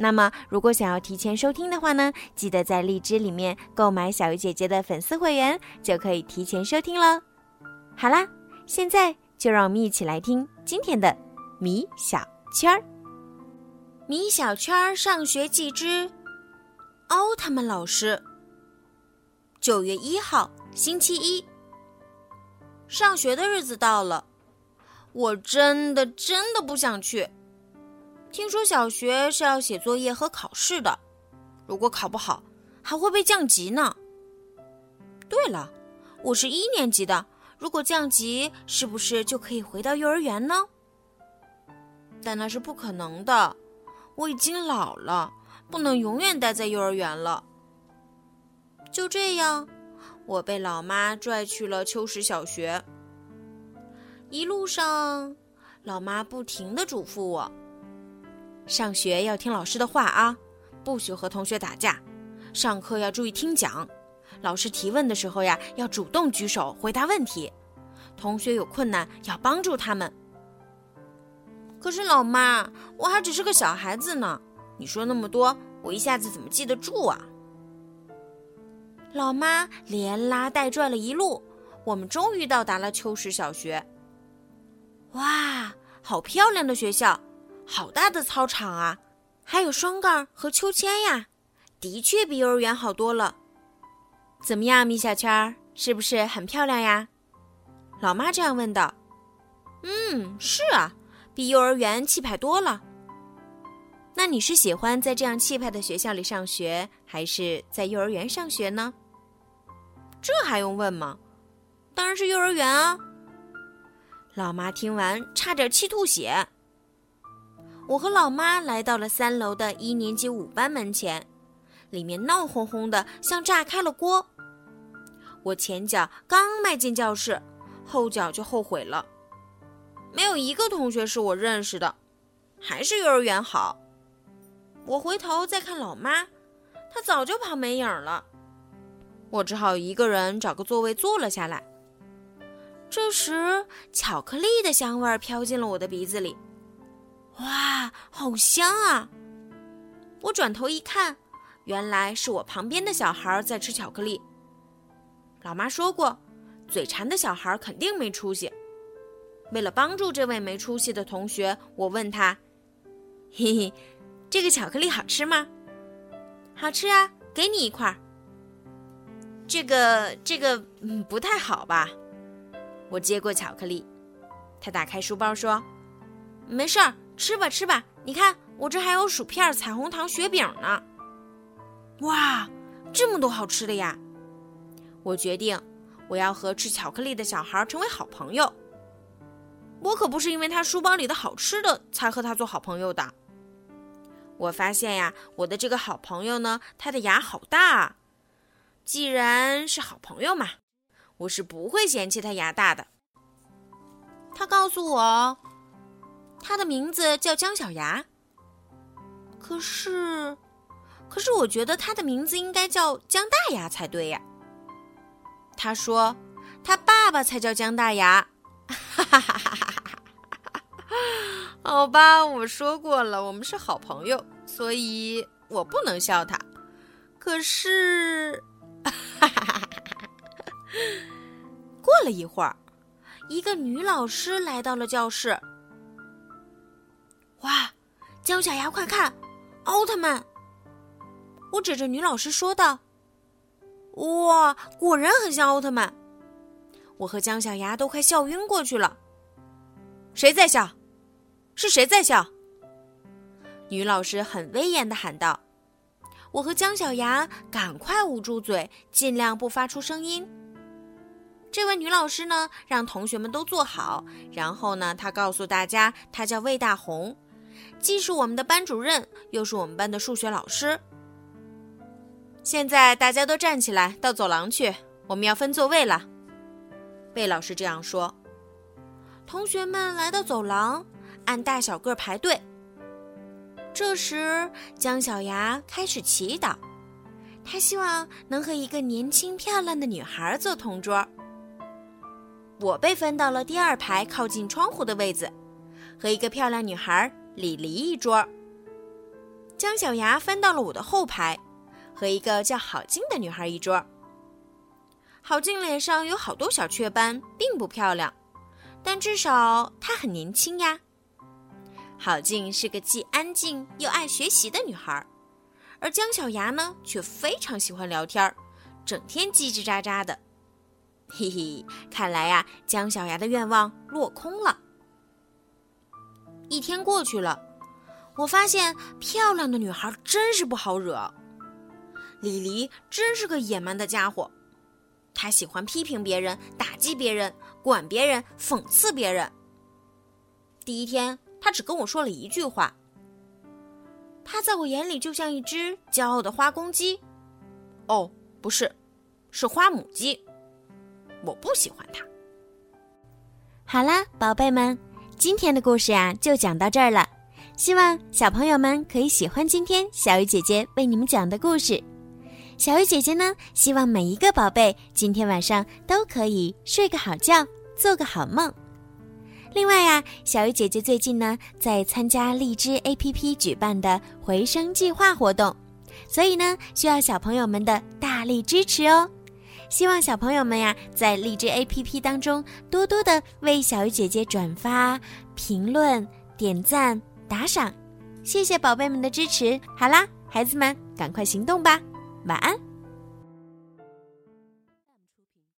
那么，如果想要提前收听的话呢，记得在荔枝里面购买小鱼姐姐的粉丝会员，就可以提前收听了。好啦，现在就让我们一起来听今天的米小圈儿。米小圈儿上学记之奥特曼老师。九月一号，星期一。上学的日子到了，我真的真的不想去。听说小学是要写作业和考试的，如果考不好，还会被降级呢。对了，我是一年级的，如果降级，是不是就可以回到幼儿园呢？但那是不可能的，我已经老了，不能永远待在幼儿园了。就这样，我被老妈拽去了秋实小学。一路上，老妈不停的嘱咐我。上学要听老师的话啊，不许和同学打架。上课要注意听讲，老师提问的时候呀，要主动举手回答问题。同学有困难要帮助他们。可是老妈，我还只是个小孩子呢，你说那么多，我一下子怎么记得住啊？老妈连拉带拽了一路，我们终于到达了秋实小学。哇，好漂亮的学校！好大的操场啊，还有双杠和秋千呀，的确比幼儿园好多了。怎么样，米小圈，是不是很漂亮呀？老妈这样问道。嗯，是啊，比幼儿园气派多了。那你是喜欢在这样气派的学校里上学，还是在幼儿园上学呢？这还用问吗？当然是幼儿园啊。老妈听完，差点气吐血。我和老妈来到了三楼的一年级五班门前，里面闹哄哄的，像炸开了锅。我前脚刚迈进教室，后脚就后悔了，没有一个同学是我认识的，还是幼儿园好。我回头再看老妈，她早就跑没影了。我只好一个人找个座位坐了下来。这时，巧克力的香味飘进了我的鼻子里。哇，好香啊！我转头一看，原来是我旁边的小孩在吃巧克力。老妈说过，嘴馋的小孩肯定没出息。为了帮助这位没出息的同学，我问他：“嘿嘿，这个巧克力好吃吗？”“好吃啊，给你一块。”“这个，这个，嗯，不太好吧？”我接过巧克力，他打开书包说：“没事儿。”吃吧吃吧，你看我这还有薯片、彩虹糖、雪饼呢。哇，这么多好吃的呀！我决定，我要和吃巧克力的小孩成为好朋友。我可不是因为他书包里的好吃的才和他做好朋友的。我发现呀，我的这个好朋友呢，他的牙好大。既然是好朋友嘛，我是不会嫌弃他牙大的。他告诉我。他的名字叫姜小牙。可是，可是我觉得他的名字应该叫姜大牙才对呀。他说，他爸爸才叫姜大牙。哈哈哈哈哈哈！好吧，我说过了，我们是好朋友，所以我不能笑他。可是，哈哈哈哈哈！过了一会儿，一个女老师来到了教室。哇，姜小牙，快看，奥特曼！我指着女老师说道：“哇，果然很像奥特曼。”我和姜小牙都快笑晕过去了。谁在笑？是谁在笑？女老师很威严的喊道。我和姜小牙赶快捂住嘴，尽量不发出声音。这位女老师呢，让同学们都坐好，然后呢，她告诉大家，她叫魏大红。既是我们的班主任，又是我们班的数学老师。现在大家都站起来，到走廊去，我们要分座位了。贝老师这样说。同学们来到走廊，按大小个排队。这时，姜小牙开始祈祷，他希望能和一个年轻漂亮的女孩坐同桌。我被分到了第二排靠近窗户的位子，和一个漂亮女孩李黎一桌。姜小牙分到了我的后排，和一个叫郝静的女孩一桌。郝静脸上有好多小雀斑，并不漂亮，但至少她很年轻呀。郝静是个既安静又爱学习的女孩，而姜小牙呢，却非常喜欢聊天，整天叽叽喳喳的。嘿嘿，看来呀，姜小牙的愿望落空了。一天过去了，我发现漂亮的女孩真是不好惹。李黎真是个野蛮的家伙，他喜欢批评别人、打击别人、管别人、讽刺别人。第一天。他只跟我说了一句话。他在我眼里就像一只骄傲的花公鸡，哦，不是，是花母鸡。我不喜欢他。好啦，宝贝们，今天的故事呀就讲到这儿了。希望小朋友们可以喜欢今天小鱼姐姐为你们讲的故事。小鱼姐姐呢，希望每一个宝贝今天晚上都可以睡个好觉，做个好梦。另外呀，小鱼姐姐最近呢在参加荔枝 APP 举办的回声计划活动，所以呢需要小朋友们的大力支持哦。希望小朋友们呀在荔枝 APP 当中多多的为小鱼姐姐转发、评论、点赞、打赏，谢谢宝贝们的支持。好啦，孩子们赶快行动吧，晚安。